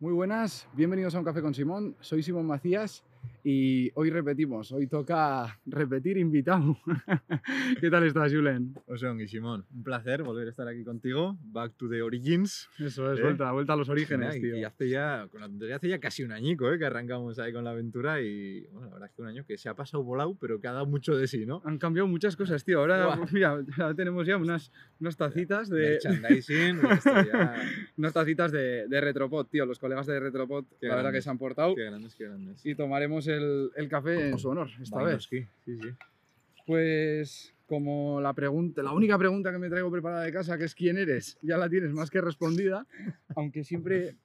Muy buenas, bienvenidos a Un Café con Simón. Soy Simón Macías y hoy repetimos, hoy toca repetir invitado. ¿Qué tal estás, Julen? Oseón y Simón, un placer volver a estar aquí contigo. Back to the origins. Eso es, ¿Eh? vuelta, vuelta a los orígenes, Y- tío. Y hace ya, con la tontería, hace ya casi un añico ¿eh? que arrancamos ahí con la aventura y bueno, la verdad es que un año que se ha pasado volado, pero que ha dado mucho de sí, ¿no? Han cambiado muchas cosas, tío. Ahora, pues mira, ya tenemos ya unas, unas tacitas de Merchandising, ya- unas tacitas de, de Retropod, tío. Los colegas de Retropod, Qué la verdad que grandes. se han portado Qué grandes, qué grandes. y tomaremos el, el café en su honor esta vez. Sí, sí. Pues como la pregunta, la única pregunta que me traigo preparada de casa, que es quién eres, ya la tienes más que respondida, aunque siempre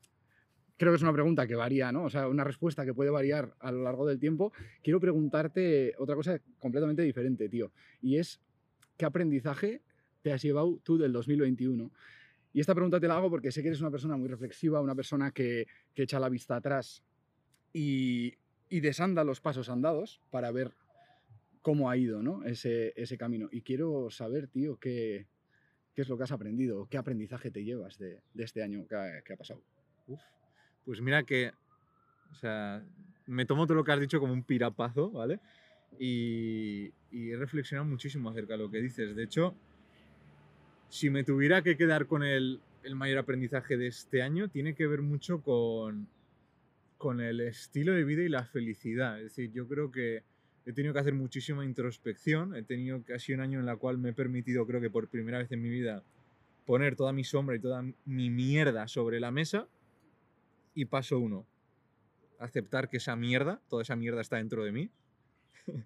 creo que es una pregunta que varía, ¿no? O sea, una respuesta que puede variar a lo largo del tiempo. Quiero preguntarte otra cosa completamente diferente, tío, y es ¿qué aprendizaje te has llevado tú del 2021? Y esta pregunta te la hago porque sé que eres una persona muy reflexiva, una persona que, que echa la vista atrás y, y desanda los pasos andados para ver cómo ha ido ¿no? ese, ese camino. Y quiero saber, tío, qué, qué es lo que has aprendido, qué aprendizaje te llevas de, de este año que ha, que pasado. Pues mira que, o sea, me tomo todo lo que has dicho como un pirapazo, ¿vale? Y, y he reflexionado muchísimo acerca de lo que dices. De hecho, si me tuviera que quedar con el, el mayor aprendizaje de este año, tiene que ver mucho con, con el estilo de vida y la felicidad. Es decir, yo creo que he tenido que hacer muchísima introspección. He tenido casi un año en el cual me he permitido, creo que por primera vez en mi vida, poner toda mi sombra y toda mi mierda sobre la mesa. Y paso uno, aceptar que esa mierda, toda esa mierda está dentro de mí.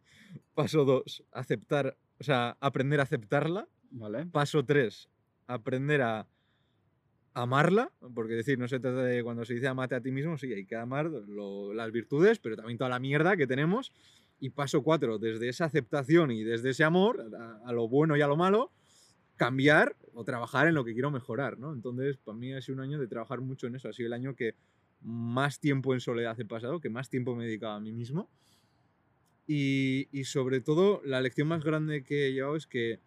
paso dos, aceptar, o sea, aprender a aceptarla. ¿Vale? Paso 3, aprender a amarla, porque decir, no se trata de cuando se dice amate a ti mismo, sí, hay que amar lo- las virtudes, pero también toda la mierda que tenemos. Y paso 4, desde esa aceptación y desde ese amor, a, a lo bueno y a lo malo, cambiar o trabajar en lo que quiero mejorar, ¿no? Entonces, para mí ha sido un año de trabajar mucho en eso, ha sido el año que más tiempo en soledad he pasado, que más tiempo me he dedicado a mí mismo. Y, y sobre todo, la lección más grande que he llevado es que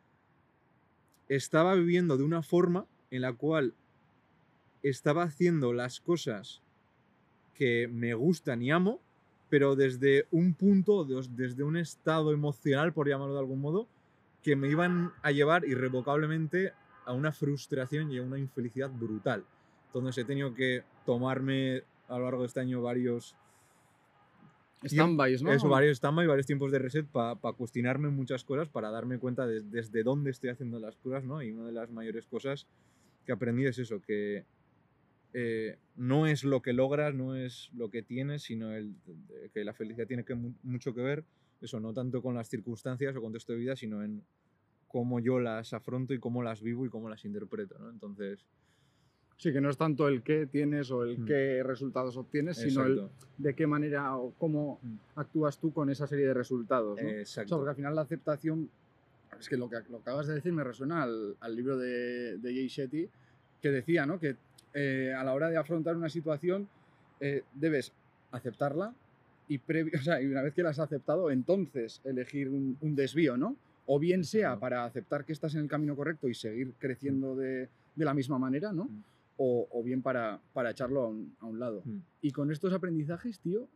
estaba viviendo de una forma en la cual estaba haciendo las cosas que me gustan y amo, pero desde un punto, des- desde un estado emocional, por llamarlo de algún modo, que me iban a llevar irrevocablemente a una frustración y a una infelicidad brutal. Entonces he tenido que tomarme a lo largo de este año varios Stand-bys, ¿no? eso, varios stand y varios tiempos de reset para cuestionarme muchas cosas, para darme cuenta de- desde dónde estoy haciendo las cosas, ¿no? Y una de las mayores cosas que aprendí es eso, que eh, no es lo que logras, no es lo que tienes, sino el, que la felicidad tiene que mucho que ver, eso, no tanto con las circunstancias o contexto de vida, sino en cómo yo las afronto y cómo las vivo y cómo las interpreto, ¿no? Entonces, Sí, que no es tanto el qué tienes o el Mm. qué resultados obtienes, sino el de qué manera o cómo Mm. actúas tú con esa serie de resultados. ¿no? O sea, exacto. porque al final la aceptación, es que lo que, lo acabas de decir me resuena al, al libro de, de Jay Shetty, que decía ¿no? que eh, a la hora de afrontar una situación eh, debes aceptarla y, previ- o sea, y una vez que la has aceptado, entonces elegir un, un desvío, ¿no? O bien sea para aceptar que estás en el camino correcto y seguir creciendo de, de la misma manera, ¿no? Mm. O, o bien para, para echarlo a un, a un lado. Mm. Y con estos aprendizajes, tío,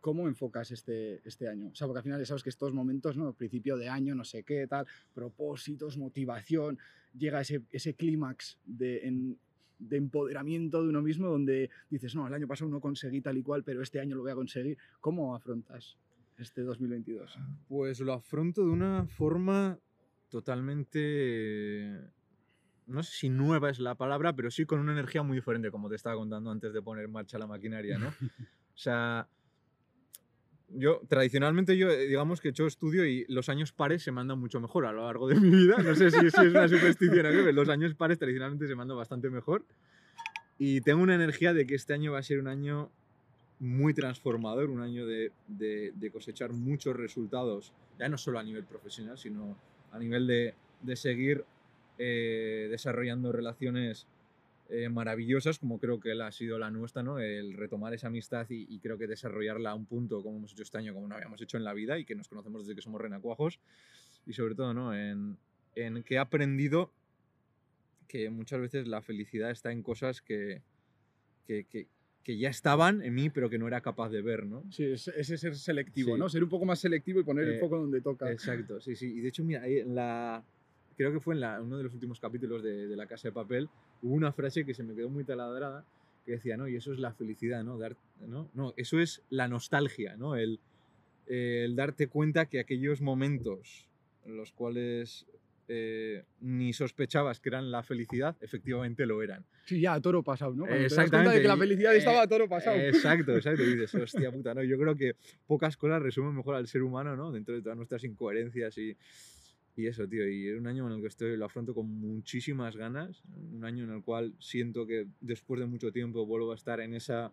¿cómo enfocas este, este año? O sea, porque al final ya sabes que estos momentos, ¿no? Principio de año, no sé qué, tal, propósitos, motivación, llega ese, ese clímax de, en- de empoderamiento de uno mismo donde dices, no, el año pasado no conseguí tal y cual, pero este año lo voy a conseguir. ¿Cómo afrontas este 2022? Pues lo afronto de una forma totalmente, no sé si nueva es la palabra, pero sí con una energía muy diferente, como te estaba contando antes de poner en marcha la maquinaria, ¿no? O sea, yo tradicionalmente yo eh, digamos que he hecho estudio y los años pares se mandan mucho mejor a lo largo de mi vida. No sé si, si es una superstición o los años pares tradicionalmente se mandan bastante mejor. Y tengo una energía de que este año va a ser un año muy transformador, un año de, de- de cosechar muchos resultados, ya no solo a nivel profesional, sino a nivel de, de seguir eh, desarrollando relaciones eh, maravillosas, como creo que la ha sido la nuestra, ¿no? El retomar esa amistad y, y creo que desarrollarla a un punto como hemos hecho este año, como no habíamos hecho en la vida y que nos conocemos desde que somos renacuajos. Y sobre todo, ¿no? En, en que he aprendido que muchas veces la felicidad está en cosas que, que, que- que ya estaban en mí, pero que no era capaz de ver, ¿no? Sí, es- ese ser selectivo, Sí. ¿no? Ser un poco más selectivo y poner el Eh, foco donde toca. Exacto, sí, sí. Y de hecho, mira, la, creo que fue en la- uno de los últimos capítulos de, de La Casa de Papel, hubo una frase que se me quedó muy taladrada, que decía, no, y eso es la felicidad, ¿no? Dar, ¿no? no eso es la nostalgia, ¿no? El, el darte cuenta que aquellos momentos en los cuales eh, ni sospechabas que eran la felicidad, efectivamente lo eran. Sí, ya, a toro pasado, ¿no? Cuando te das cuenta Exactamente, de que la felicidad eh, estaba a toro pasado. Exacto, exacto. Y dices, hostia puta, ¿no? Yo creo que pocas cosas resumen mejor al ser humano, ¿no? Dentro de todas nuestras incoherencias y, y eso, tío. Y es un año en el que estoy, lo afronto con muchísimas ganas. Un año en el cual siento que después de mucho tiempo vuelvo a estar en esa.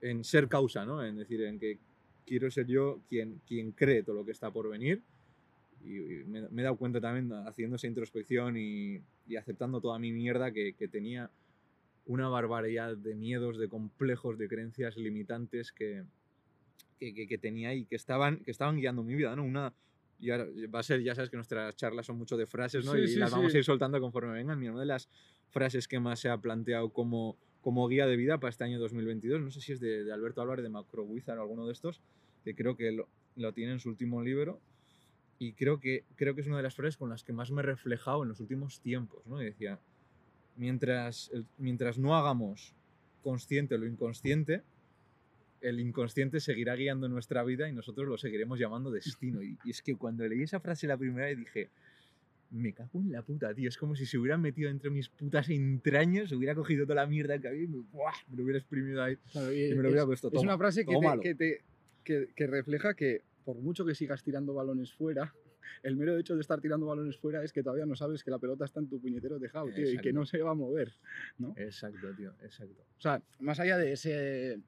en ser causa, ¿no? En decir, en que quiero ser yo quien, quien cree todo lo que está por venir. Y, y me, me he dado cuenta también haciendo esa introspección y, y aceptando toda mi mierda que, que tenía una barbaridad de miedos, de complejos, de creencias limitantes que, que, que- tenía y que estaban, que estaban guiando mi vida, ¿no? Una, y ahora va a ser, ya sabes que nuestras charlas son mucho de frases, ¿no? Sí, y sí, las vamos sí. a ir soltando conforme vengan. Mira, una de las frases que más se ha planteado como, como guía de vida para este año 2022, no sé si es de, de Alberto Álvarez de Macro Wizard o alguno de estos, que creo que lo, lo tiene en su último libro. Y creo que, creo que es una de las frases con las que más me he reflejado en los últimos tiempos, ¿no? Y decía, mientras, mientras no hagamos consciente lo inconsciente, el inconsciente seguirá guiando nuestra vida y nosotros lo seguiremos llamando destino. Y, y es que cuando leí esa frase la primera vez dije, me cago en la puta, tío. Es como si se hubieran metido entre mis putas entrañas, hubiera cogido toda la mierda que había y me, ¡buah! me lo hubiera exprimido ahí. Claro, y me lo hubiera es, puesto, es toma, una frase que, te, que, te- que- que refleja que por mucho que sigas tirando balones fuera, el mero hecho de estar tirando balones fuera es que todavía no sabes que la pelota está en tu puñetero tejado, tío, y que no se va a mover. Exacto, tío, exacto. O sea, más allá de ese,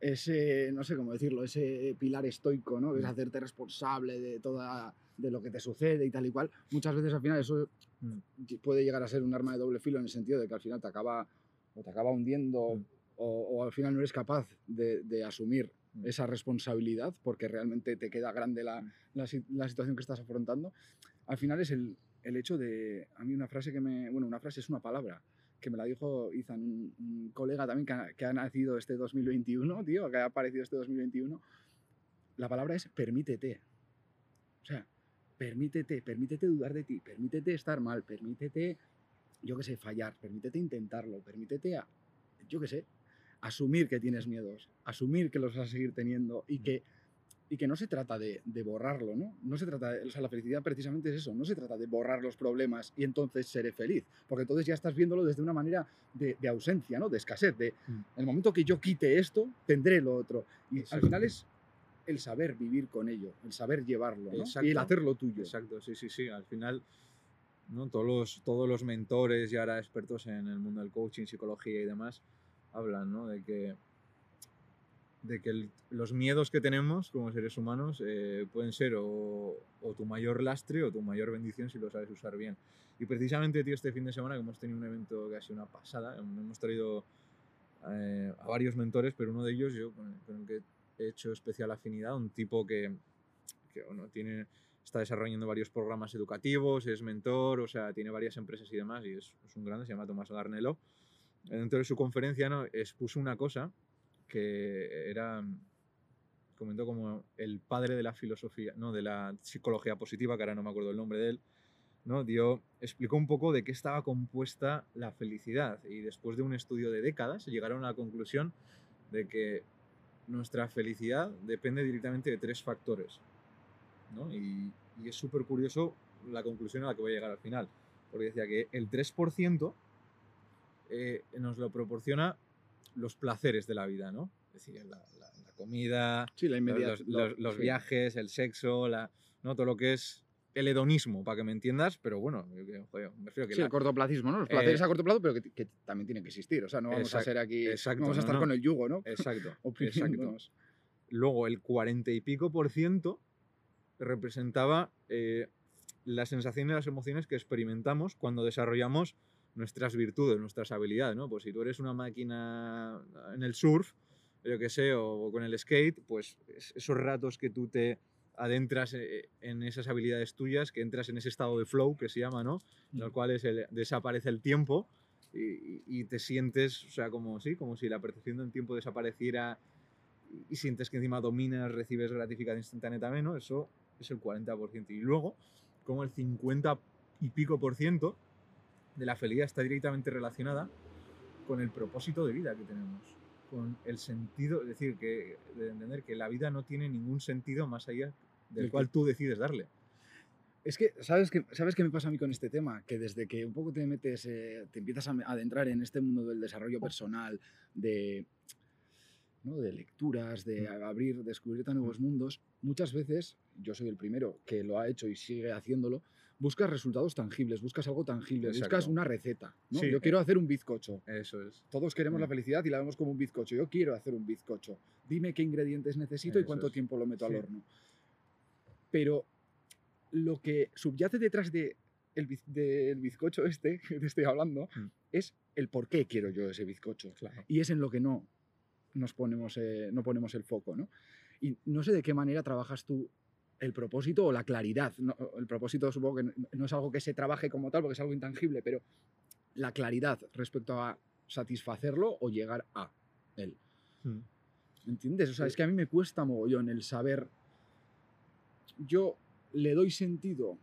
ese, no sé cómo decirlo, ese pilar estoico, ¿no? Que es Mm. hacerte responsable de toda, de lo que te sucede y tal y cual. Muchas veces al final eso Mm. puede llegar a ser un arma de doble filo en el sentido de que al final te acaba, o te acaba hundiendo Mm. o, o al final no eres capaz de, de asumir Mm. esa responsabilidad porque realmente te queda grande la, la la situación que estás afrontando. Al final es el, el hecho de, a mí una frase que me, bueno, una frase es una palabra, que me la dijo Izan, un, un colega también que ha, que ha nacido este 2021, tío, que ha aparecido este 2021. La palabra es permítete. O sea, permítete, permítete dudar de ti, permítete estar mal, permítete, yo qué sé, fallar, permítete intentarlo, permítete, a- yo qué sé, asumir que tienes miedos, asumir que los vas a seguir teniendo y que, y que no se trata de, de borrarlo, ¿no? No se trata, de, o sea, la felicidad precisamente es eso, no se trata de borrar los problemas y entonces seré feliz, porque entonces ya estás viéndolo desde una manera de, de ausencia, ¿no? De escasez, de Mm. el momento que yo quite esto, tendré lo otro. Y al final es el saber vivir con ello, el saber llevarlo, ¿no? y el hacerlo tuyo. Exacto, sí, sí, sí. Al final, ¿no? todos, los, todos los mentores y ahora expertos en el mundo del coaching, psicología y demás, hablan ¿no? de que, de que los miedos que tenemos como seres humanos eh, pueden ser o, tu mayor lastre o tu mayor bendición si lo sabes usar bien. Y precisamente, tío, este fin de semana que hemos tenido un evento sido una pasada, hemos traído eh, a varios mentores, pero uno de ellos, yo con el, que he hecho especial afinidad, un tipo que, que bueno, tiene, está desarrollando varios programas educativos, es mentor, o sea, tiene varias empresas y demás, y es, es un grande, se llama Tomás Garnelo. Dentro de su conferencia ¿no? expuso una cosa que era, comentó como el padre de la filosofía, no, de la psicología positiva, que ahora no me acuerdo el nombre de él, ¿no? Dio, explicó un poco de qué estaba compuesta la felicidad y después de un estudio de décadas llegaron a la conclusión de que nuestra felicidad depende directamente de tres factores. ¿no? Y, y es súper curioso la conclusión a la que voy a llegar al final, porque decía que el 3% eh, nos lo proporciona los placeres de la vida, ¿no? Es decir, la, la- la comida, Sí, la los, inmediata. los- los- los sí. viajes, el sexo, la, ¿no? todo lo que es el hedonismo, para que me entiendas, pero bueno, yo joder, me refiero que Sí, el cortoplacismo, ¿no? Los Eh, placeres a corto plazo, pero que, que también tienen que existir. O sea, no vamos a ser aquí. no vamos a estar no. con el yugo, ¿no? Exacto, exacto. Luego el 40 y pico por ciento representaba eh, la sensación y las emociones que experimentamos cuando desarrollamos nuestras virtudes, nuestras habilidades, ¿no? Pues si tú eres una máquina en el surf, yo que sé, o con el skate, pues es- esos ratos que tú te adentras eh, en esas habilidades tuyas, que entras en ese estado de flow que se llama, ¿no? En el cual es el- desaparece el tiempo y, te sientes, o sea, como, sí, como si la percepción del tiempo desapareciera y, y sientes que encima dominas, recibes gratificación instantánea también, ¿no? Eso es el 40%. Y luego, como el 50 y pico por ciento de la felicidad está directamente relacionada con el propósito de vida que tenemos, con el sentido, es decir, que, de entender que la vida no tiene ningún sentido más allá del que- cual tú decides darle. Es que, ¿sabes qué, ¿sabes qué me pasa a mí con este tema? Que desde que un poco te metes, eh, te empiezas a adentrar en este mundo del desarrollo personal, de, ¿no? de lecturas, de Mm. abrir, descubrirte a nuevos mundos, muchas veces, yo soy el primero que lo ha hecho y sigue haciéndolo, buscas resultados tangibles, buscas algo tangible, buscas una receta. ¿no? Sí, Yo eh. quiero hacer un bizcocho. Eso es. Todos queremos la Mm. felicidad y la vemos como un bizcocho. Yo quiero hacer un bizcocho. Dime qué ingredientes necesito y cuánto es. tiempo lo meto al horno. Pero lo que subyace detrás de el del bizcocho este que te estoy hablando Mm. es el por qué quiero yo ese bizcocho. Claro. Y es en lo que no nos ponemos, eh, no ponemos el foco. ¿no? Y no sé de qué manera trabajas tú el propósito o la claridad. No, el propósito supongo que no- es algo que se trabaje como tal porque es algo intangible, pero la claridad respecto a satisfacerlo o llegar a él. Mm. ¿Entiendes? O sea, Sí. es que a mí me cuesta mogollón el saber. Yo le doy sentido,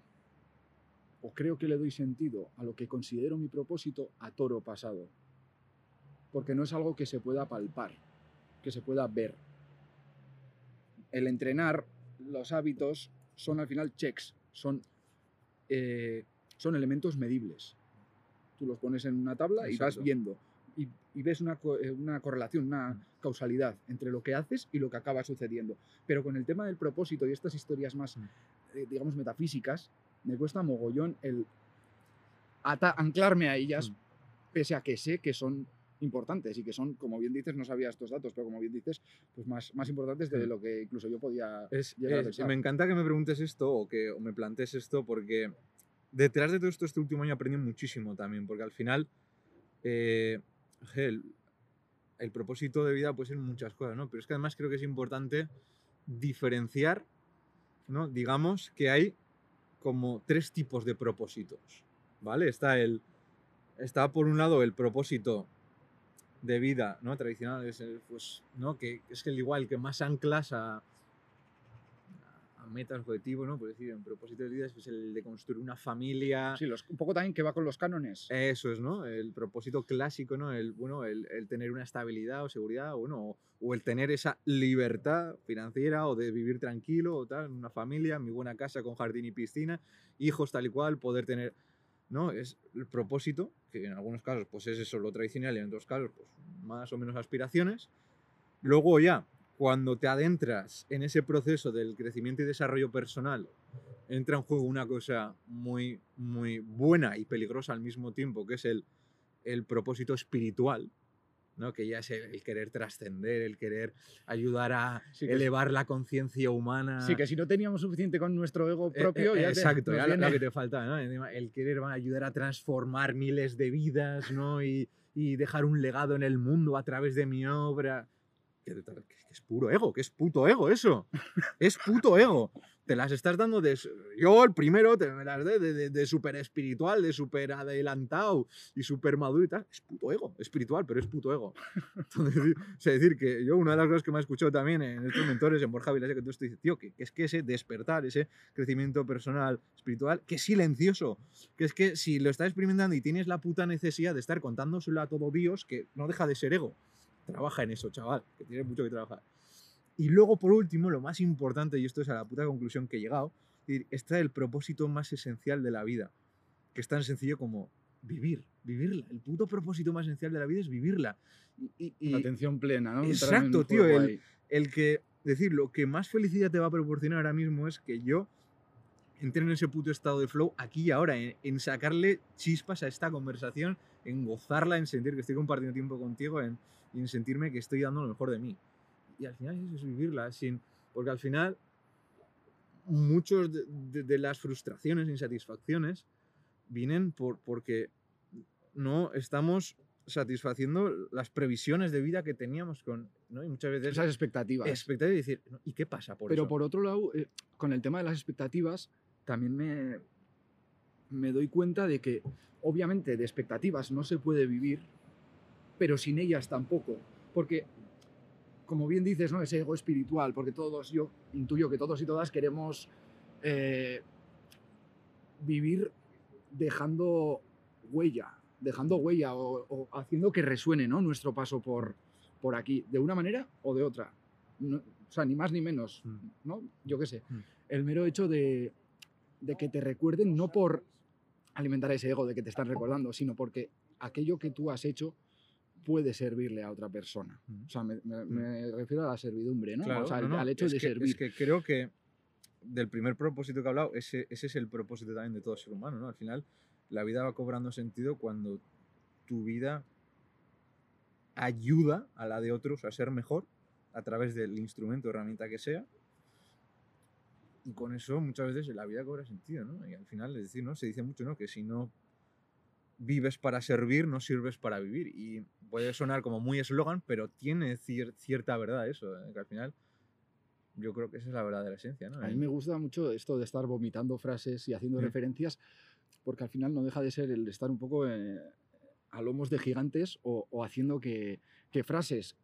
o creo que le doy sentido a lo que considero mi propósito a toro pasado. Porque no es algo que se pueda palpar, que se pueda ver. El entrenar, los hábitos, son al final checks, son, eh, son elementos medibles. Tú los pones en una tabla y vas viendo. Y, y ves una, co- eh, una correlación, una Mm. causalidad entre lo que haces y lo que acaba sucediendo. Pero con el tema del propósito y estas historias más, Mm. eh, digamos, metafísicas, me cuesta mogollón el anclarme a ellas, Mm. pese a que sé que son importantes y que son, como bien dices, no sabía estos datos, pero como bien dices, pues más, más importantes de Mm. lo que incluso yo podía Es, llegar a pensar. me encanta que me preguntes esto o que o me plantees esto porque detrás de todo esto este último año aprendí muchísimo también, porque al final eh, el, el propósito de vida puede ser muchas cosas, ¿no? Pero es que además creo que es importante diferenciar, ¿no? Digamos que hay como tres tipos de propósitos, ¿vale? Está el está por un lado el propósito de vida, ¿no? Tradicional es el, pues, ¿no? Que es el igual que más anclas a, a metas, objetivos, ¿no? Por decir, en propósito de vida es el de construir una familia. Sí, los- un poco también que va con los cánones. Eso es, ¿no? El propósito clásico, ¿no? El, bueno, el, el tener una estabilidad o seguridad, bueno, o, o el tener esa libertad financiera o de vivir tranquilo o tal, en una familia, mi buena casa con jardín y piscina, hijos tal y cual, poder tener, ¿no? Es el propósito, que en algunos casos pues es eso lo tradicional y en otros casos pues más o menos aspiraciones. Luego ya, cuando te adentras en ese proceso del crecimiento y desarrollo personal, entra en juego una cosa muy, muy buena y peligrosa al mismo tiempo, que es el, el propósito espiritual, ¿no? que ya es el, el querer trascender, el querer ayudar a Sí, elevar la conciencia humana. Sí, que si no teníamos suficiente con nuestro ego Eh, propio, eh, ya te- exacto, nos ya lo- que te falta, El querer va a ayudar a transformar miles de vidas, ¿no? Y, y dejar un legado en el mundo a través de mi obra. Que, que- es puro ego, que es puto ego eso. Es puto ego. Te las estás dando de... Yo, el primero, te me las de, de, de, súper espiritual, de súper adelantado y súper maduro y tal. Es puto ego, espiritual, pero es puto ego. Entonces, sea, decir que yo, una de las cosas que me he escuchado también en estos mentores, en Borja Vilase, que tú dices, tío, que, que es que ese despertar, ese crecimiento personal, espiritual, que es silencioso. Que es que si lo estás experimentando y tienes la puta necesidad de estar contándoselo a todo Dios, que no deja de ser ego. Trabaja en eso, chaval, que tienes mucho que trabajar. Y luego, por último, lo más importante, y esto es a la puta conclusión que he llegado, está el propósito más esencial de la vida, que es tan sencillo como vivir, vivirla. El puto propósito más esencial de la vida es vivirla. Y, atención plena, ¿no? Exacto, tío, el- el que, decir, lo que más felicidad te va a proporcionar ahora mismo es que yo entre en ese puto estado de flow aquí y ahora, en, en sacarle chispas a esta conversación, en gozarla, en sentir que estoy compartiendo tiempo contigo, en, y en sentirme que estoy dando lo mejor de mí. Y al final eso es vivirla, sin, porque al final muchos de, de- de las frustraciones insatisfacciones vienen por, porque no estamos satisfaciendo las previsiones de vida que teníamos con, ¿no? Y muchas veces Esas expectativas. expectativa y decir, "No, ¿y qué pasa por Pero eso? por otro lado, eh, con el tema de las expectativas, también me, me doy cuenta de que obviamente de expectativas no se puede vivir, pero sin ellas tampoco. Porque, como bien dices, ¿no? ese ego espiritual, porque todos, yo intuyo que todos y todas queremos eh, vivir dejando huella, dejando huella o, o haciendo que resuene ¿no? nuestro paso por, por aquí, de una manera o de otra. No- o sea, ni más ni menos, Mm. ¿no? Yo qué sé. Mm. El mero hecho de, de que te recuerden, no por alimentar ese ego de que te están recordando, sino porque aquello que tú has hecho puede servirle a otra persona. O sea, me, me- me refiero a la servidumbre, ¿no? Claro, o sea, no, al- no, al hecho es de que- servir. Es que creo que del primer propósito que he hablado, ese, ese es el propósito también de todo ser humano, ¿no? Al final, la vida va cobrando sentido cuando tu vida ayuda a la de otros a ser mejor a través del instrumento o herramienta que sea. Y con eso muchas veces la vida cobra sentido, ¿no? Y al final, es decir, ¿no? Se dice mucho, ¿no? Que si no vives para servir, no sirves para vivir. Y puede sonar como muy eslogan, pero tiene cier- cierta verdad eso, ¿eh? que al final yo creo que esa es la verdadera esencia, ¿no? A mí me gusta mucho esto de estar vomitando frases y haciendo Mm. referencias, porque al final no deja de ser el estar un poco eh, a lomos de gigantes o, o haciendo que, que frases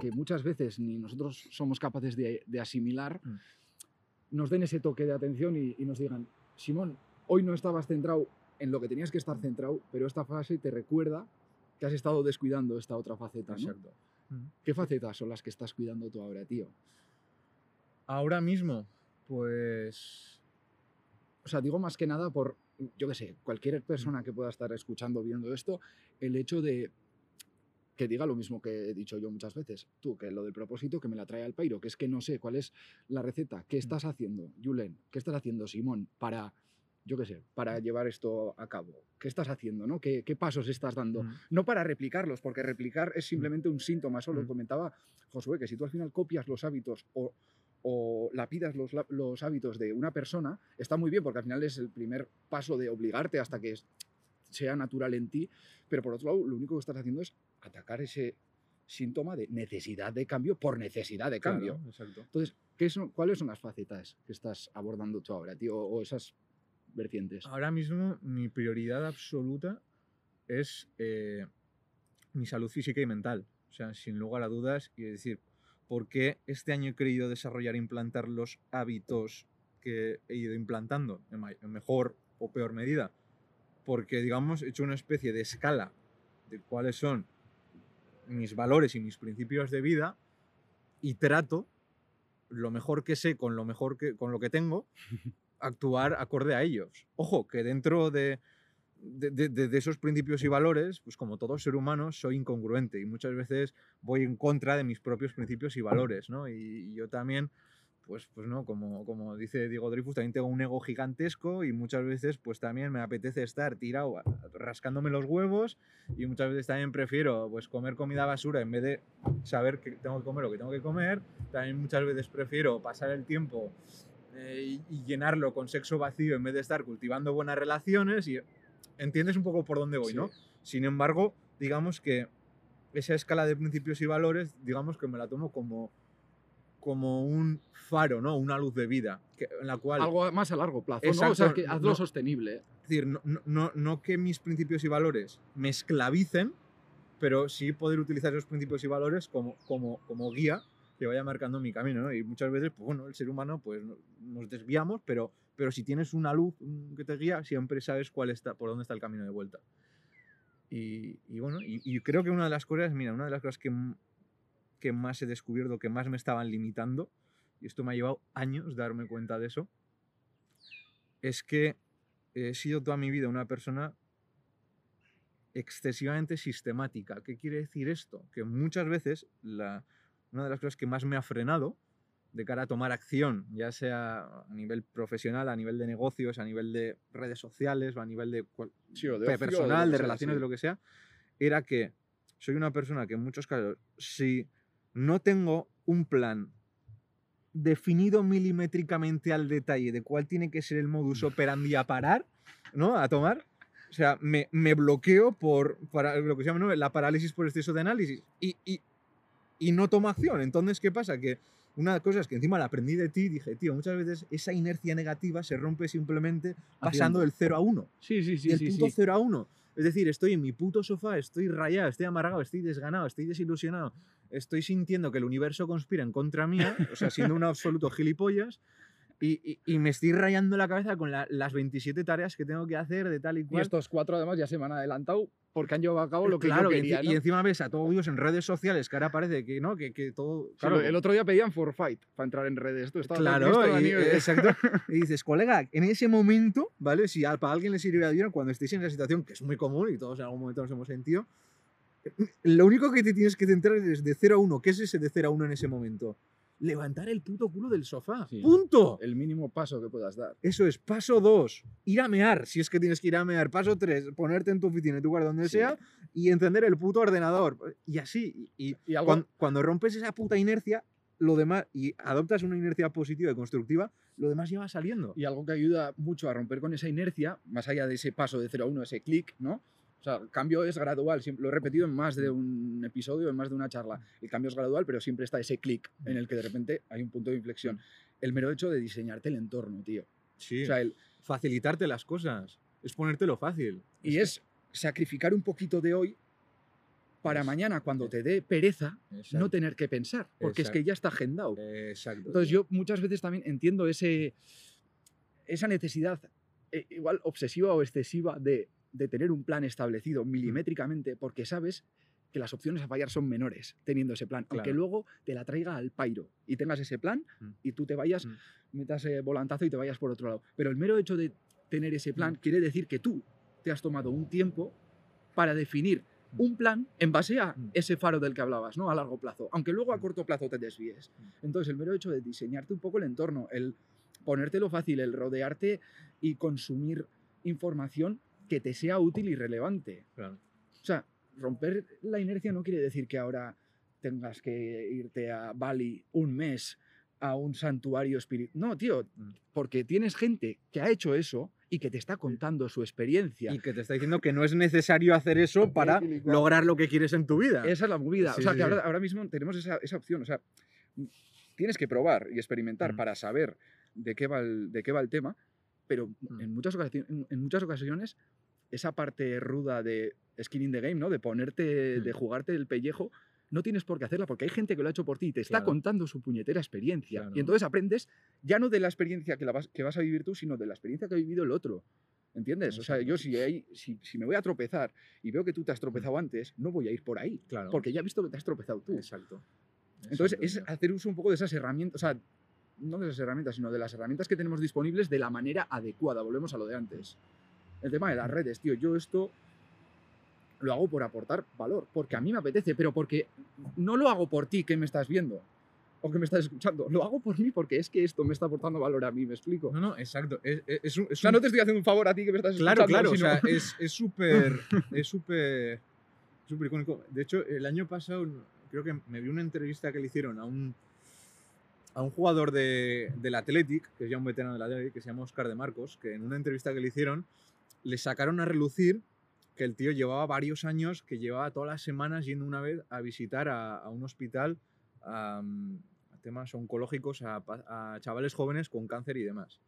que muchas veces ni nosotros somos capaces de, de asimilar, Mm. Nos den ese toque de atención y, y nos digan, Simón, hoy no estabas centrado en lo que tenías que estar centrado, pero esta frase te recuerda que has estado descuidando esta otra faceta. ¿no? Exacto. ¿Qué facetas son las que estás cuidando tú ahora, tío? Ahora mismo, pues... O sea, digo más que nada por, yo qué sé, cualquier persona que pueda estar escuchando, viendo esto, el hecho de que diga lo mismo que he dicho yo muchas veces. Tú, que lo del propósito que me la trae al pairo, que es que no sé cuál es la receta. ¿Qué estás haciendo, Julen? ¿Qué estás haciendo, Simón, para, yo qué sé, para llevar esto a cabo? ¿Qué estás haciendo, no? ¿Qué, qué pasos estás dando? mm, No para replicarlos, porque replicar es simplemente un síntoma. Eso lo Mm. comentaba Josué, que si tú al final copias los hábitos o, o lapidas los, los hábitos de una persona, está muy bien, porque al final es el primer paso de obligarte hasta que sea natural en ti. Pero por otro lado, lo único que estás haciendo es atacar ese síntoma de necesidad de cambio por necesidad de cambio. claro, exacto. Entonces, ¿qué son, ¿cuáles son las facetas que estás abordando tú ahora, tío? O esas vertientes. Ahora mismo mi prioridad absoluta es eh, mi salud física y mental. O sea, sin lugar a dudas, y decir, ¿por qué este año he querido desarrollar e implantar los hábitos que he ido implantando en, en mejor o peor medida? Porque, digamos, he hecho una especie de escala de cuáles son mis valores y mis principios de vida y trato lo mejor que sé con lo mejor que con lo que tengo actuar acorde a ellos. Ojo, que dentro de, de, de- de- de esos principios y valores, pues como todo ser humano, soy incongruente y muchas veces voy en contra de mis propios principios y valores, ¿no? Y, y yo también, pues, pues no, como, como dice Diego Dreyfus, también tengo un ego gigantesco y muchas veces, pues también me apetece estar tirado rascándome los huevos y muchas veces también prefiero, pues, comer comida basura en vez de saber que tengo que comer lo que tengo que comer. También muchas veces prefiero pasar el tiempo eh, y, y llenarlo con sexo vacío en vez de estar cultivando buenas relaciones y entiendes un poco por dónde voy, ¿no? Sí. Sin embargo, digamos que esa escala de principios y valores, digamos que me la tomo como, como un faro, ¿no? Una luz de vida, que- en la cual... Algo más a largo plazo, ¿no? O Exacto, sea, que hazlo no- sostenible. Es decir, no, no- no, que mis principios y valores me esclavicen, pero sí poder utilizar esos principios y valores como, como, como guía que vaya marcando mi camino, ¿no? Y muchas veces, pues bueno, el ser humano, pues no- nos desviamos, pero, pero si tienes una luz mm, que te guía, siempre sabes cuál está, por dónde está el camino de vuelta. Y, y bueno, y, y creo que una de las cosas, mira, una de las cosas que, que más he descubierto, que más me estaban limitando, y esto me ha llevado años darme cuenta de eso, es que he sido toda mi vida una persona excesivamente sistemática. ¿Qué quiere decir esto? Que muchas veces la, una de las cosas que más me ha frenado de cara a tomar acción, ya sea a nivel profesional, a nivel de negocios, a nivel de redes sociales, o a nivel de, cual- Sí, de ocio, de personal, de sea, relaciones, sí. de lo que sea, era que soy una persona que en muchos casos, si no tengo un plan definido milimétricamente al detalle de cuál tiene que ser el modus operandi a parar, ¿no? A tomar. O sea, me, me bloqueo por para lo que se llama ¿no? la parálisis por exceso de análisis y, y, y no tomo acción. Entonces, ¿qué pasa? Que una cosa es que encima la aprendí de ti, dije, tío, muchas veces esa inercia negativa se rompe simplemente pasando del 0 a 1. Sí, sí, sí. del sí, puto sí. 0 a 1. Es decir, estoy en mi puto sofá, estoy rayado, estoy amargado, estoy desganado, estoy desilusionado, estoy sintiendo que el universo conspira en contra mía, o sea, siendo un absoluto gilipollas, y, y- y me estoy rayando la cabeza con la- las 27 tareas que tengo que hacer de tal y Y cual. estos cuatro además ya se me han adelantado porque han llevado a cabo lo que claro, yo y quería, y, ¿no? encima ves a todos ellos en redes sociales que ahora parece que no, que, que todo. Sí, Claro, el otro día pedían for fight para entrar en redes. Todo Claro, y- nieve. exacto. Y dices, colega, en ese momento, ¿vale? Si a- para alguien le sirve de ayuda, cuando estéis en esa situación, que es muy común y todos en algún momento nos hemos sentido, lo único que te tienes que centrar es de 0 a 1. ¿Qué es ese de 0 a 1 en ese momento? Levantar el puto culo del sofá. Sí. ¡Punto! El mínimo paso que puedas dar. Eso es. Paso 2. Ir a mear, si es que tienes que ir a mear. Paso 3. Ponerte en tu oficina, en tu lugar donde Sí. sea, y encender el puto ordenador. Y así. Y, algo, cuando, rompes esa puta inercia, lo demás, y adoptas una inercia positiva y constructiva, lo demás ya va saliendo. y algo que ayuda mucho a romper con esa inercia, más allá de ese paso de 0 a 1, ese clic, ¿no? O sea, el cambio es gradual, lo he repetido en más de un episodio, en más de una charla. El cambio es gradual, pero siempre está ese clic en el que de repente hay un punto de inflexión. El mero hecho de diseñarte el entorno, tío. Sí. O sea, el, facilitarte las cosas. Es ponértelo fácil. y es sacrificar un poquito de hoy para mañana, cuando te dé pereza, no Exacto. tener que pensar, porque es que ya está agendado. Exacto. Entonces yo muchas veces también entiendo ese, esa necesidad eh, igual obsesiva o excesiva de, de tener un plan establecido milimétricamente porque sabes que las opciones a fallar son menores teniendo ese plan, aunque Claro. luego te la traiga al pairo y tengas ese plan Mm. y tú te vayas, Mm. metas eh, volantazo y te vayas por otro lado. Pero el mero hecho de tener ese plan Mm. quiere decir que tú te has tomado un tiempo para definir un plan en base a Mm. ese faro del que hablabas, ¿no? A largo plazo, aunque luego a Mm. corto plazo te desvíes. Mm. Entonces, el mero hecho de diseñarte un poco el entorno, el ponértelo fácil, el rodearte y consumir información que te sea útil y relevante. Claro. O sea, romper la inercia no quiere decir que ahora tengas que irte a Bali un mes a un santuario espiritual. No, tío, Mm. porque tienes gente que ha hecho eso y que te está contando su experiencia. Y que te está diciendo que no es necesario hacer eso para lograr lo que quieres en tu vida. Esa es la movida. Sí, o sea, sí, que sí. ahora, ahora mismo tenemos esa, esa opción. O sea, tienes que probar y experimentar Mm. para saber de qué, va el, de qué va el tema, pero Mm. en, muchas ocasi- en, muchas ocasiones esa parte ruda de skin in the game, ¿no? De ponerte, de Mm. jugarte el pellejo, no tienes por qué hacerla porque hay gente que lo ha hecho por ti y te está Claro. contando su puñetera experiencia. Claro. Y entonces aprendes ya no de la experiencia que, la vas, que vas a vivir tú, sino de la experiencia que ha vivido el otro. ¿Entiendes? O sea, yo si, hay, si, si me voy a tropezar y veo que tú te has tropezado antes, no voy a ir por ahí. Claro. Porque ya he visto que te has tropezado tú. Exacto. Entonces, Exacto, es tío. hacer uso un poco de esas herramientas, o sea, no de esas herramientas, sino de las herramientas que tenemos disponibles de la manera adecuada. Volvemos a lo de antes. El tema de las redes, tío. Yo esto lo hago por aportar valor, porque a mí me apetece, pero porque no lo hago por ti que me estás viendo o que me estás escuchando. Lo hago por mí porque es que esto me está aportando valor a mí, ¿me explico? No, no, exacto. Es, es- es un, O sea, no te estoy haciendo un favor a ti que me estás Claro, escuchando. claro. O sino- sea, es súper. es súper. súper icónico. De hecho, el año pasado creo que me vi una entrevista que le hicieron a un. A un jugador de, del Athletic, que es ya un veterano del Athletic, que se llama Oscar de Marcos, que en una entrevista que le hicieron, le sacaron a relucir que el tío llevaba varios años, que llevaba todas las semanas yendo una vez a visitar a, un hospital a, temas oncológicos, a, chavales jóvenes con cáncer y demás.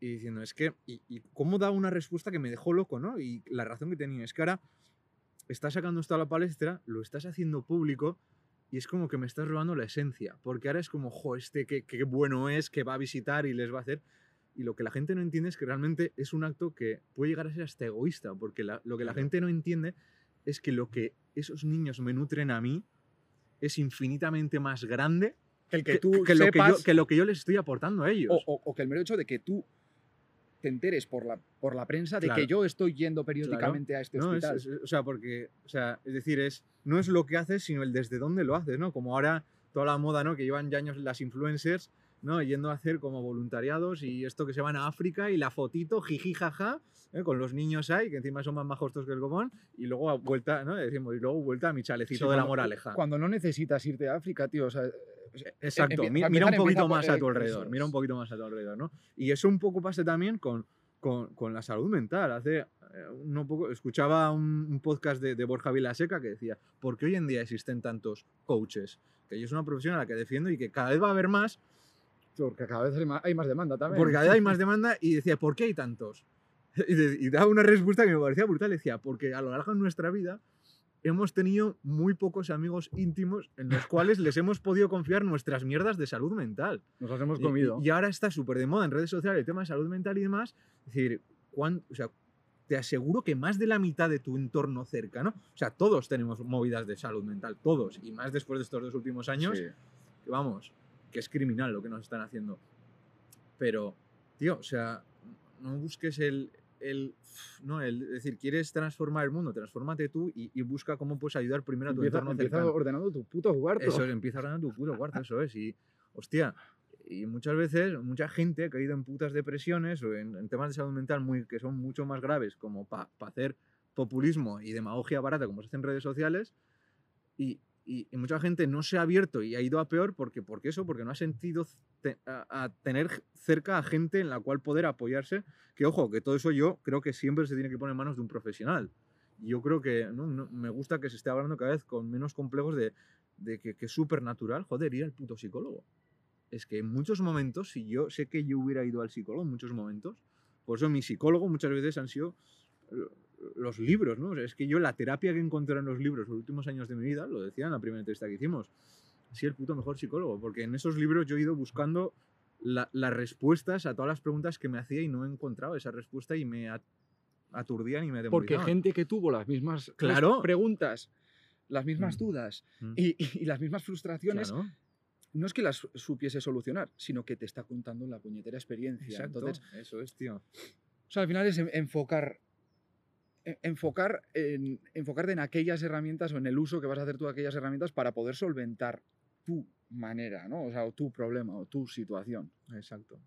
Y diciendo, es que, y, y cómo da una respuesta que me dejó loco, ¿no? Y la razón que tenía es que ahora estás sacando esto a la palestra, lo estás haciendo público y es como que me estás robando la esencia. Porque ahora es como, jo, este qué, qué bueno es, que va a visitar y les va a hacer. Y lo que la gente no entiende es que realmente es un acto que puede llegar a ser hasta egoísta, porque la- lo que la gente no entiende es que lo que esos niños me nutren a mí es infinitamente más grande el que tú lo que, yo, sepas que lo que yo les estoy aportando a ellos. o, o- o que el mero hecho de que tú te enteres por la, por la prensa de Claro. que yo estoy yendo periódicamente a este No, es- hospital. es- o sea, porque, o sea, es decir, es, no es lo que haces, sino el desde dónde lo haces, ¿no? Como ahora toda la moda, ¿no? Que llevan ya años las influencers, ¿no? Yendo a hacer como voluntariados y esto que se van a África y la fotito, jiji, jaja, ¿eh? con los niños ahí, que encima son más majos que el gomón, y luego a vuelta, ¿no? Decimos, y luego vuelta a mi chalecito Sí, de la moraleja. Cuando no necesitas irte a África, tío, o sea, Exacto, mi- para mira un poquito por- más a tu eh, alrededor, mira un poquito más a tu alrededor, ¿no? Y eso un poco pasa también con, con, con la salud mental. Hace eh, no poco escuchaba un, un podcast de, de Borja Vilaseca que decía, ¿por qué hoy en día existen tantos coaches? Que yo es una profesión a la que defiendo y que cada vez va a haber más, Porque cada vez hay más, hay más demanda también. porque cada vez hay más demanda y decía, ¿por qué hay tantos? Y, de- y daba una respuesta que me parecía brutal. Decía, porque a lo largo de nuestra vida hemos tenido muy pocos amigos íntimos en los cuales les hemos podido confiar nuestras mierdas de salud mental. Nos las hemos comido. Y, y ahora está súper de moda en redes sociales el tema de salud mental y demás. Es decir, cuán- o sea, te aseguro que más de la mitad de tu entorno cercano, o sea, todos tenemos movidas de salud mental, todos, y más después de estos dos últimos años, Sí. que vamos, que es criminal lo que nos están haciendo. Pero, tío, o sea, no busques el, el, no, el es decir, quieres transformar el mundo, transfórmate tú y, y busca cómo puedes ayudar primero a tu Empieza, entorno empieza cercano. ordenando tu puto cuarto. Eso es, empieza hablando tu puto cuarto, eso es. Y, hostia, y muchas veces, mucha gente ha caído en putas depresiones o en, en temas de salud mental muy, que son mucho más graves, como para hacer populismo y demagogia barata, como se hace en redes sociales, y, y- mucha gente no se ha abierto y ha ido a peor porque, porque eso, porque no ha sentido a, tener cerca a gente en la cual poder apoyarse. Que ojo, que todo eso yo creo que siempre se tiene que poner en manos de un profesional. Yo creo que ¿no? Me gusta que se esté hablando cada vez con menos complejos de, de que, que es súper natural, joder, ir al puto psicólogo. Es que en muchos momentos, si yo sé que yo hubiera ido al psicólogo en muchos momentos, por eso mi psicólogo muchas veces han sido los libros, ¿no? O sea, es que yo la terapia que encontré en los libros los últimos años de mi vida, lo decía en la primera entrevista que hicimos, sido el puto mejor psicólogo, porque en esos libros yo he ido buscando la- las respuestas a todas las preguntas que me hacía y no he encontrado esa respuesta y me at- aturdían y me Porque gente que tuvo las mismas Claro. preguntas, las mismas Mm. dudas Mm. y, y las mismas frustraciones, Claro, no es que las supiese solucionar, sino que te está contando la puñetera experiencia. exacto, Entonces, eso es, tío. o sea, al final es en- enfocar, en- enfocar en, enfocarte en aquellas herramientas o en el uso que vas a hacer tú de aquellas herramientas para poder solventar tu manera, ¿no? O sea, o tu problema o tu situación. Exacto.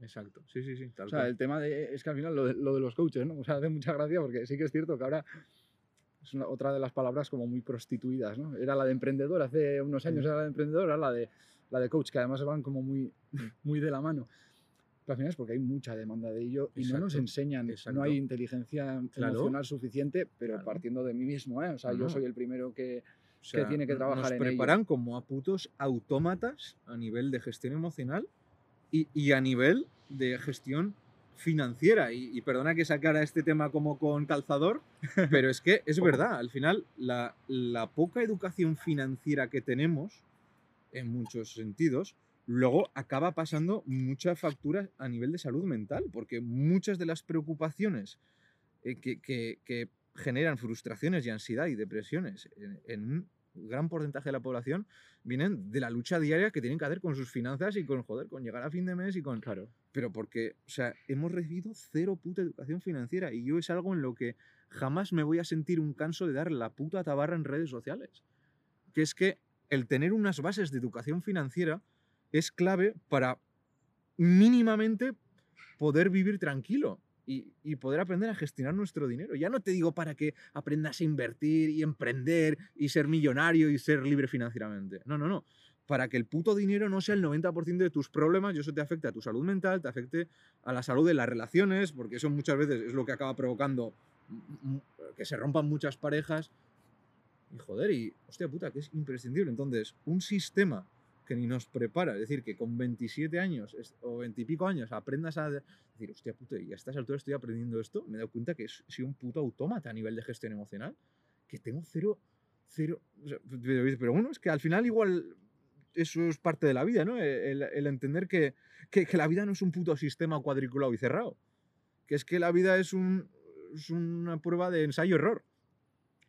Exacto. Sí, sí, sí. Tal O sea, cual. el tema de, es que al final lo de, lo de los coaches, ¿no? O sea, hace mucha gracia porque sí que es cierto que ahora es una- otra de las palabras como muy prostituidas, ¿no? Era la de emprendedor, hace unos años Mm. era la de emprendedor, ahora la de, la de coach, que además van como muy, muy de la mano. Es porque hay mucha demanda de ello y no nos Exacto, enseñan, exacto. no hay inteligencia Claro. emocional suficiente, pero Claro. partiendo de mí mismo, ¿eh? O sea, No, yo soy el primero que... O sea, tiene que trabajar nos en ello. preparan como a putos autómatas a nivel de gestión emocional y, y a nivel de gestión financiera. Y, y perdona que sacara este tema como con calzador, pero es que es verdad, al final la, la poca educación financiera que tenemos, en muchos sentidos, luego acaba pasando mucha factura a nivel de salud mental, porque muchas de las preocupaciones eh, que, que- que generan frustraciones y ansiedad y depresiones en, en un gran porcentaje de la población vienen de la lucha diaria que tienen que hacer con sus finanzas y con, joder, con llegar a fin de mes y con... Claro. Pero porque, o sea, hemos recibido cero puta educación financiera y yo es algo en lo que jamás me voy a sentir un canso de dar la puta tabarra en redes sociales. Que es que el tener unas bases de educación financiera es clave para mínimamente poder vivir tranquilo y, y poder aprender a gestionar nuestro dinero. Ya no te digo para que aprendas a invertir y emprender y ser millonario y ser libre financieramente. No, no, no. Para que el puto dinero no sea el 90% de tus problemas y eso te afecte a tu salud mental, te afecte a la salud de las relaciones, porque eso muchas veces es lo que acaba provocando que se rompan muchas parejas. Y joder, y hostia puta, que es imprescindible. Entonces, un sistema que ni nos prepara, es decir, que con 27 años o 20 y pico años aprendas a decir, hostia puta, y a estas alturas estoy aprendiendo esto, me he dado cuenta que soy un puto autómata a nivel de gestión emocional, que tengo cero, cero, sea, pero, bueno, es que al final igual eso es parte de la vida, ¿no? El, el entender que, que, que la vida no es un puto sistema cuadriculado y cerrado, que es que la vida es, un, es una prueba de ensayo-error.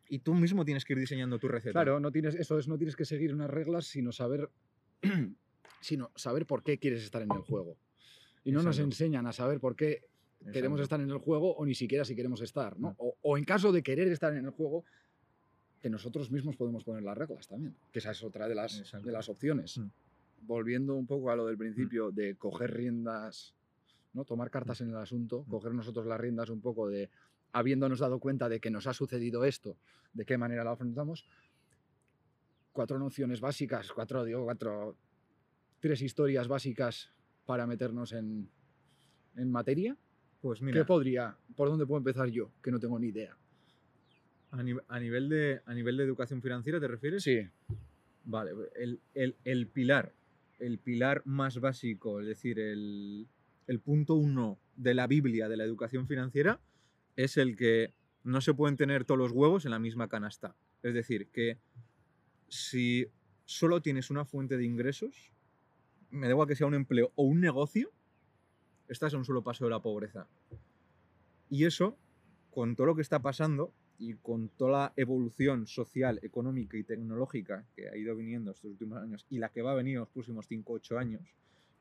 Y tú mismo tienes que ir diseñando tu receta. Claro, no tienes, eso es, no tienes que seguir unas reglas, sino saber, sino saber por qué quieres estar en el juego. Y no nos enseñan a saber por qué queremos estar en el juego o ni siquiera si queremos estar, ¿no? Mm. O, o en caso de querer estar en el juego, que nosotros mismos podemos poner las reglas también, que esa es otra de las, Exacto. de las opciones. Mm. Volviendo un poco a lo del principio de coger riendas, ¿no? Tomar cartas en el asunto, Mm. coger nosotros las riendas un poco de, habiéndonos dado cuenta de que nos ha sucedido esto, de qué manera lo afrontamos, cuatro nociones básicas, cuatro, digo, cuatro, tres historias básicas para meternos en, en materia, Pues ¿Qué mira, podría, por dónde puedo empezar yo? Que no tengo ni idea. a, nive- a nivel de, a nivel de educación financiera, ¿te refieres? Sí, Vale, el, el- el pilar, el pilar más básico, es decir, el, el punto uno de la Biblia de la educación financiera es el que no se pueden tener todos los huevos en la misma canasta. Es decir, que si solo tienes una fuente de ingresos, me da igual que sea un empleo o un negocio, estás a un solo paso de la pobreza. Y eso, con todo lo que está pasando y con toda la evolución social, económica y tecnológica que ha ido viniendo estos últimos años y la que va a venir en los próximos 5 o 8 años,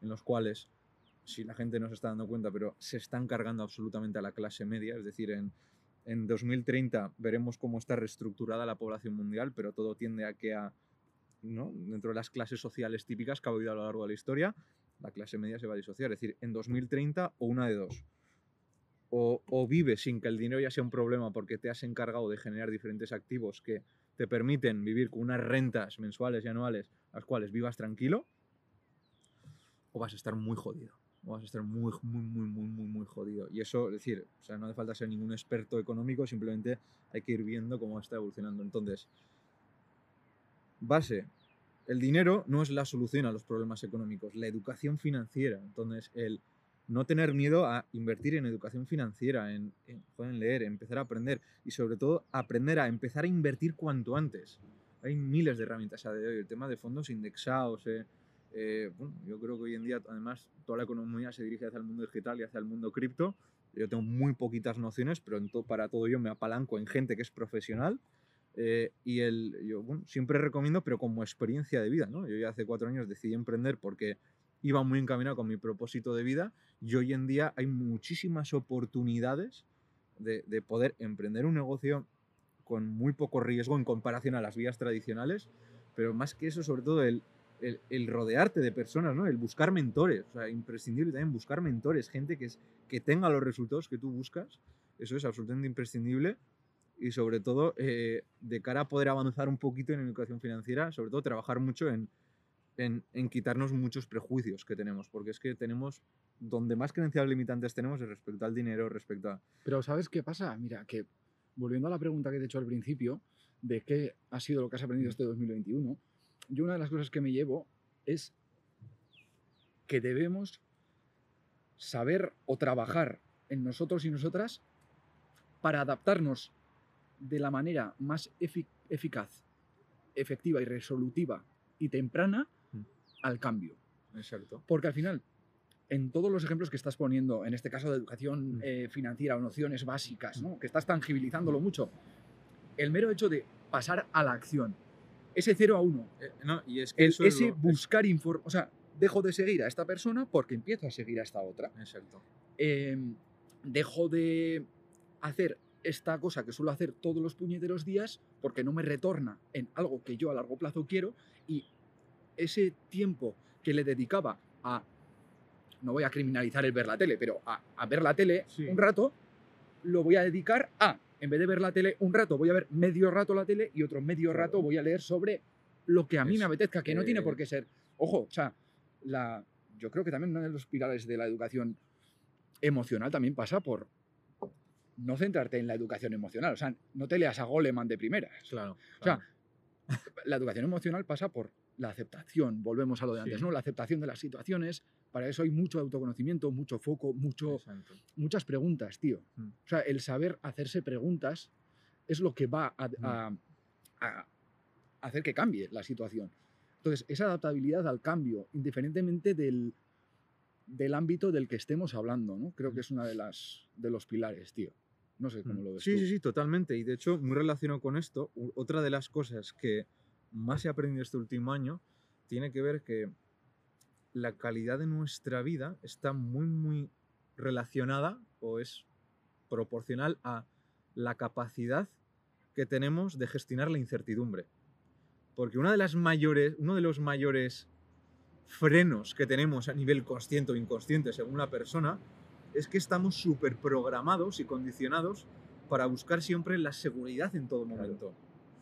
en los cuales, si la gente no se está dando cuenta, pero se están cargando absolutamente a la clase media, es decir, en, en 2030 veremos cómo está reestructurada la población mundial, pero todo tiende a que dentro de las clases sociales típicas que ha habido a lo largo de la historia, la clase media se va a disociar. Es decir, en 2030 o una de dos. O, o vives sin que el dinero ya sea un problema porque te has encargado de generar diferentes activos que te permiten vivir con unas rentas mensuales y anuales las cuales vivas tranquilo, o vas a estar muy jodido. Vas a estar muy, muy, muy, muy, muy, muy jodido. Y eso, es decir, o sea, no hace falta ser ningún experto económico, simplemente hay que ir viendo cómo está evolucionando. Entonces, base, el dinero no es la solución a los problemas económicos, la educación financiera. Entonces, el no tener miedo a invertir en educación financiera, en, en, en leer, empezar a aprender y sobre todo aprender a empezar a invertir cuanto antes. Hay miles de herramientas a día de hoy. El tema de fondos indexados, eh, eh, bueno, yo creo que hoy en día además toda la economía se dirige hacia el mundo digital y hacia el mundo cripto. Yo tengo muy poquitas nociones, pero en to- para todo yo me apalanco en gente que es profesional. eh, y el, yo bueno, siempre recomiendo, pero como experiencia de vida. ¿no? Yo ya hace cuatro años decidí emprender porque iba muy encaminado con mi propósito de vida y hoy en día hay muchísimas oportunidades de, de poder emprender un negocio con muy poco riesgo en comparación a las vías tradicionales, pero más que eso, sobre todo el, el, el rodearte de personas, ¿no? el buscar mentores, o sea, imprescindible también buscar mentores, gente que, es, que tenga los resultados que tú buscas, eso es absolutamente imprescindible y sobre todo eh, de cara a poder avanzar un poquito en educación financiera, sobre todo trabajar mucho en, en, en quitarnos muchos prejuicios que tenemos, porque es que tenemos, donde más creencias limitantes tenemos es respecto al dinero, respecto a... Pero ¿sabes qué pasa? Mira, que volviendo a la pregunta que te he hecho al principio, de qué ha sido lo que has aprendido este 2021, yo una de las cosas que me llevo es que debemos saber o trabajar en nosotros y nosotras para adaptarnos de la manera más efi- eficaz, efectiva y resolutiva y temprana Mm. al cambio. Exacto. Porque al final, en todos los ejemplos que estás poniendo, en este caso de educación Mm. eh, financiera o nociones básicas, ¿no? que estás tangibilizándolo mucho, el mero hecho de pasar a la acción, ese 0 a 1, Eh, no, y es que el, eso es ese lo- es- buscar información, o sea, dejo de seguir a esta persona porque empiezo a seguir a esta otra. Exacto. Eh, dejo de hacer esta cosa que suelo hacer todos los puñeteros días porque no me retorna en algo que yo a largo plazo quiero y ese tiempo que le dedicaba a, no voy a criminalizar el ver la tele, pero a, a ver la tele Sí. un rato, lo voy a dedicar a, en vez de ver la tele un rato, voy a ver medio rato la tele y otro medio Claro. rato voy a leer sobre lo que a mí Es me apetezca, que no tiene por qué ser, ojo, o sea, la, yo creo que también uno de los pilares de la educación emocional también pasa por no centrarte en la educación emocional, o sea, no te leas a Goleman de primeras. Claro. O sea, claro. La educación emocional pasa por la aceptación, volvemos a lo de antes, Sí. ¿no? La aceptación de las situaciones, para eso hay mucho autoconocimiento, mucho foco, mucho, Exacto. muchas preguntas, tío. Mm. O sea, el saber hacerse preguntas es lo que va a, Mm. a- a hacer que cambie la situación. Entonces, esa adaptabilidad al cambio, indiferentemente del, del ámbito del que estemos hablando, ¿no? Creo que es una de las de los pilares, tío. No sé cómo lo ves. Sí, tú. sí, sí, totalmente. Y de hecho, muy relacionado con esto, otra de las cosas que más he aprendido este último año tiene que ver que la calidad de nuestra vida está muy, muy relacionada o es proporcional a la capacidad que tenemos de gestionar la incertidumbre. Porque una de las mayores, uno de los mayores frenos que tenemos a nivel consciente o inconsciente, según la persona, es que estamos súper programados y condicionados para buscar siempre la seguridad en todo momento.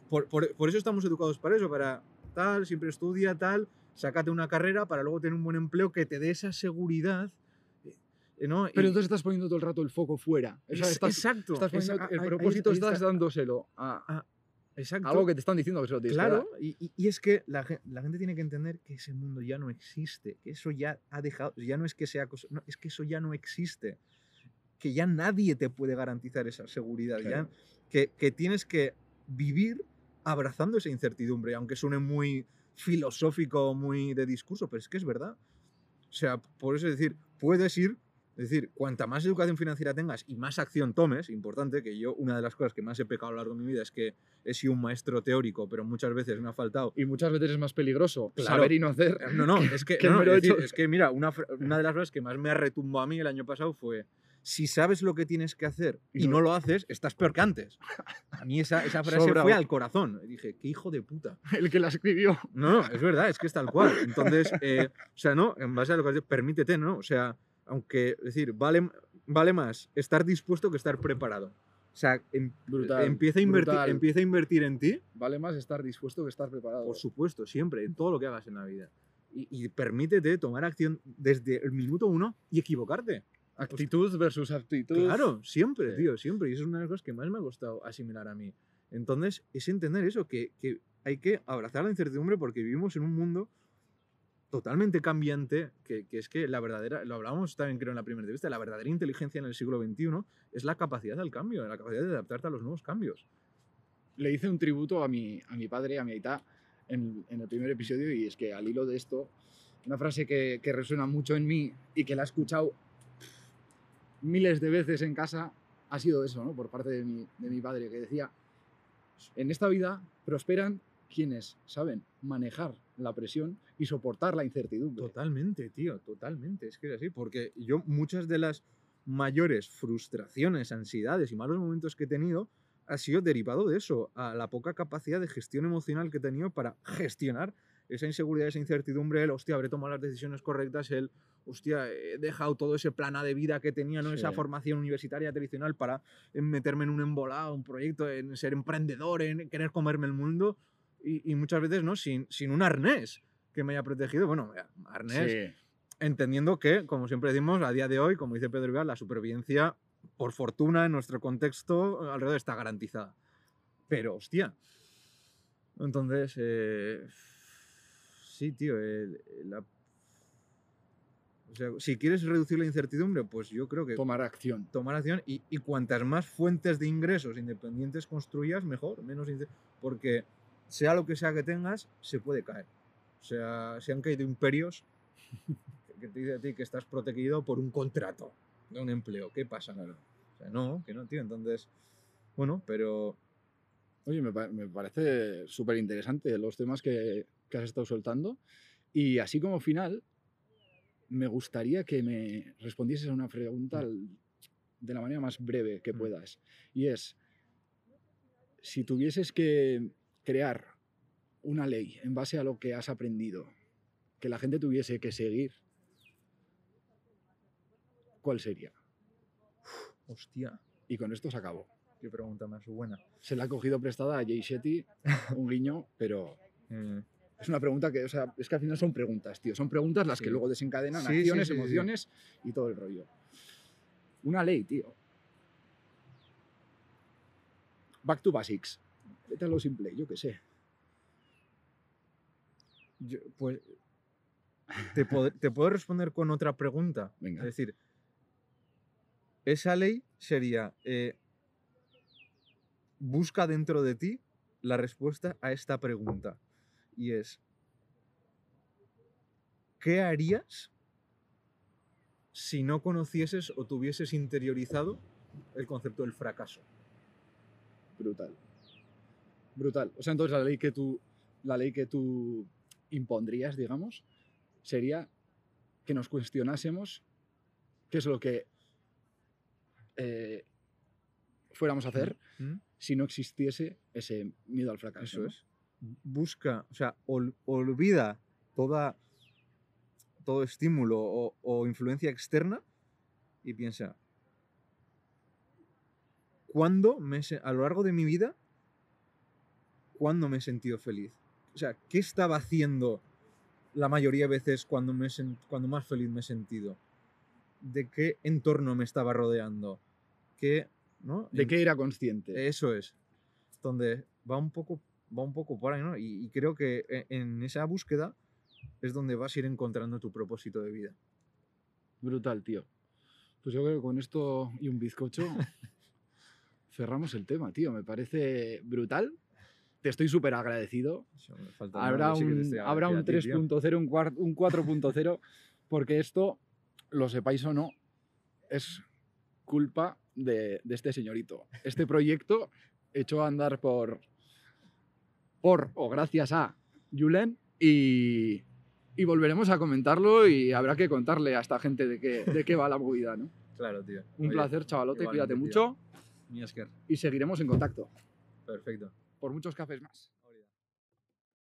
Por, por- por eso estamos educados para eso, para tal, siempre estudia, tal, sácate una carrera para luego tener un buen empleo que te dé esa seguridad. eh, ¿no? Pero entonces estás poniendo todo el rato el foco fuera. O sea, es- estás, exacto. estás poniendo- el propósito ahí estás está. dándoselo a Exacto. algo que te están diciendo que se lo tienes que Claro, dar. y, es que la, gen- la gente tiene que entender que ese mundo ya no existe, que eso ya ha dejado, ya no es que sea cosa, no, es que eso ya no existe, que ya nadie te puede garantizar esa seguridad, ya, que tienes que vivir abrazando esa incertidumbre, aunque suene muy filosófico, muy de discurso, pero es que es verdad. O sea, por eso es decir, puedes ir, es decir, cuanta más educación financiera tengas y más acción tomes, importante, que yo una de las cosas que más he pecado a lo largo de mi vida es que he sido un maestro teórico, pero muchas veces me ha faltado. Y muchas veces es más peligroso Claro. saber y no hacer. No, no, es que, no, no, es, decir, es que mira, una, una de las frases que más me ha retumbado a mí el año pasado fue, si sabes lo que tienes que hacer y Y no lo haces, estás peor que antes. A mí esa, esa frase fue al corazón. Dije, qué hijo de puta. El que la escribió. No, no, es verdad, es que es tal cual. Entonces, eh, o sea, no, en base a lo que has dicho, permítete, ¿no? O sea, aunque, es decir, vale, vale más estar dispuesto que estar preparado. O sea, em- Brutal, empieza, a invertir, brutal. empieza a invertir en ti, Vale más estar dispuesto que estar preparado. por supuesto, siempre, en todo lo que hagas en la vida. Y, y permítete tomar acción desde el minuto uno y equivocarte. Actitud versus actitud. Claro, siempre, Sí. tío, siempre. Y eso es una de las cosas que más me ha costado asimilar a mí. Entonces, es entender eso, que, que hay que abrazar la incertidumbre porque vivimos en un mundo totalmente cambiante, que, que es que la verdadera, lo hablábamos también creo en la primera entrevista, la verdadera inteligencia en el siglo XXI es la capacidad al cambio, la capacidad de adaptarte a los nuevos cambios. Le hice un tributo a mi, a mi padre, a mi aita, en, en el primer episodio y es que al hilo de esto, una frase que, que resuena mucho en mí y que la he escuchado miles de veces en casa ha sido eso, ¿no? Por parte de mi, de mi padre, que decía, en esta vida prosperan quienes saben manejar la presión y soportar la incertidumbre. Totalmente, tío, totalmente. Es que es así, porque yo muchas de las mayores frustraciones, ansiedades y malos momentos que he tenido ha sido derivado de eso, a la poca capacidad de gestión emocional que he tenido para gestionar esa inseguridad, esa incertidumbre, el hostia, habré tomado las decisiones correctas, el hostia, he dejado todo ese plana de vida que tenía, ¿no? esa Sí. formación universitaria tradicional para en meterme en un embolado, un proyecto, en ser emprendedor, en querer comerme el mundo y, y muchas veces no, sin, sin un arnés que me haya protegido. Bueno, arnés, Sí. entendiendo que, como siempre decimos, a día de hoy, como dice Pedro Vial, la supervivencia, por fortuna, en nuestro contexto, alrededor está garantizada. Pero, hostia. Entonces, eh, sí, tío, el- la- o sea, si quieres reducir la incertidumbre, pues yo creo que Tomar acción. tomar acción y, y cuantas más fuentes de ingresos independientes construyas, mejor, menos porque sea lo que sea que tengas, se puede caer. O sea, se han caído imperios que te dice a ti que estás protegido por un contrato de un empleo. ¿Qué pasa? O sea, no, que no, tío. Entonces, bueno, pero Oye, me, me parece súper interesante los temas que, que has estado soltando. Y así como final, me gustaría que me respondieses a una pregunta al- de la manera más breve que Mm. puedas. Y es, si tuvieses que crear una ley en base a lo que has aprendido, que la gente tuviese que seguir, ¿cuál sería? hostia, Y con esto se acabó. qué pregunta más buena. Se la ha cogido prestada a Jay Shetty, un guiño, pero Eh, Es una pregunta que, o sea, es que al final son preguntas, tío. Son preguntas las Sí. que luego desencadenan Sí, acciones, sí, emociones y todo el rollo. Una ley, tío. Back to basics. Vete a lo simple, yo qué sé. yo- pues, te puedo responder con otra pregunta. Venga. Es decir, esa ley sería, eh, busca dentro de ti la respuesta a esta pregunta. Y es, ¿qué harías si no conocieses o tuvieses interiorizado el concepto del fracaso? Brutal. Brutal. O sea, entonces la ley que tú, la ley que tú impondrías, digamos, sería que nos cuestionásemos qué es lo que eh, fuéramos a hacer ¿Mm? si no existiese ese miedo al fracaso. Eso ¿no? es. Busca, o sea, ol- olvida toda, todo estímulo o, o influencia externa y piensa, ¿cuándo me, a lo largo de mi vida, cuándo me he sentido feliz? O sea, ¿qué estaba haciendo la mayoría de veces cuando, me cuando más feliz me he sentido? de qué entorno me estaba rodeando. ¿Qué, ¿no? ¿De En- qué era consciente? Eso es. Donde va un poco, va un poco por ahí, ¿no? Y, y creo que e- en esa búsqueda es donde vas a ir encontrando tu propósito de vida. Brutal, tío. Pues yo creo que con esto y un bizcocho cerramos el tema, tío. Me parece brutal. Te estoy súper agradecido. Habrá sí un, estoy habrá un agradecido a ti, tío. 3.0, un, cuar- un 4.0, porque esto, lo sepáis o no, es culpa de, de este señorito. Este proyecto echó a andar por, por o gracias a Julen y, y volveremos a comentarlo y habrá que contarle a esta gente de qué, de qué va la movida, ¿no? Claro, tío. Un Oye, placer, chavalote, cuídate tío. mucho mi Esker. y seguiremos en contacto Perfecto. por muchos cafés más.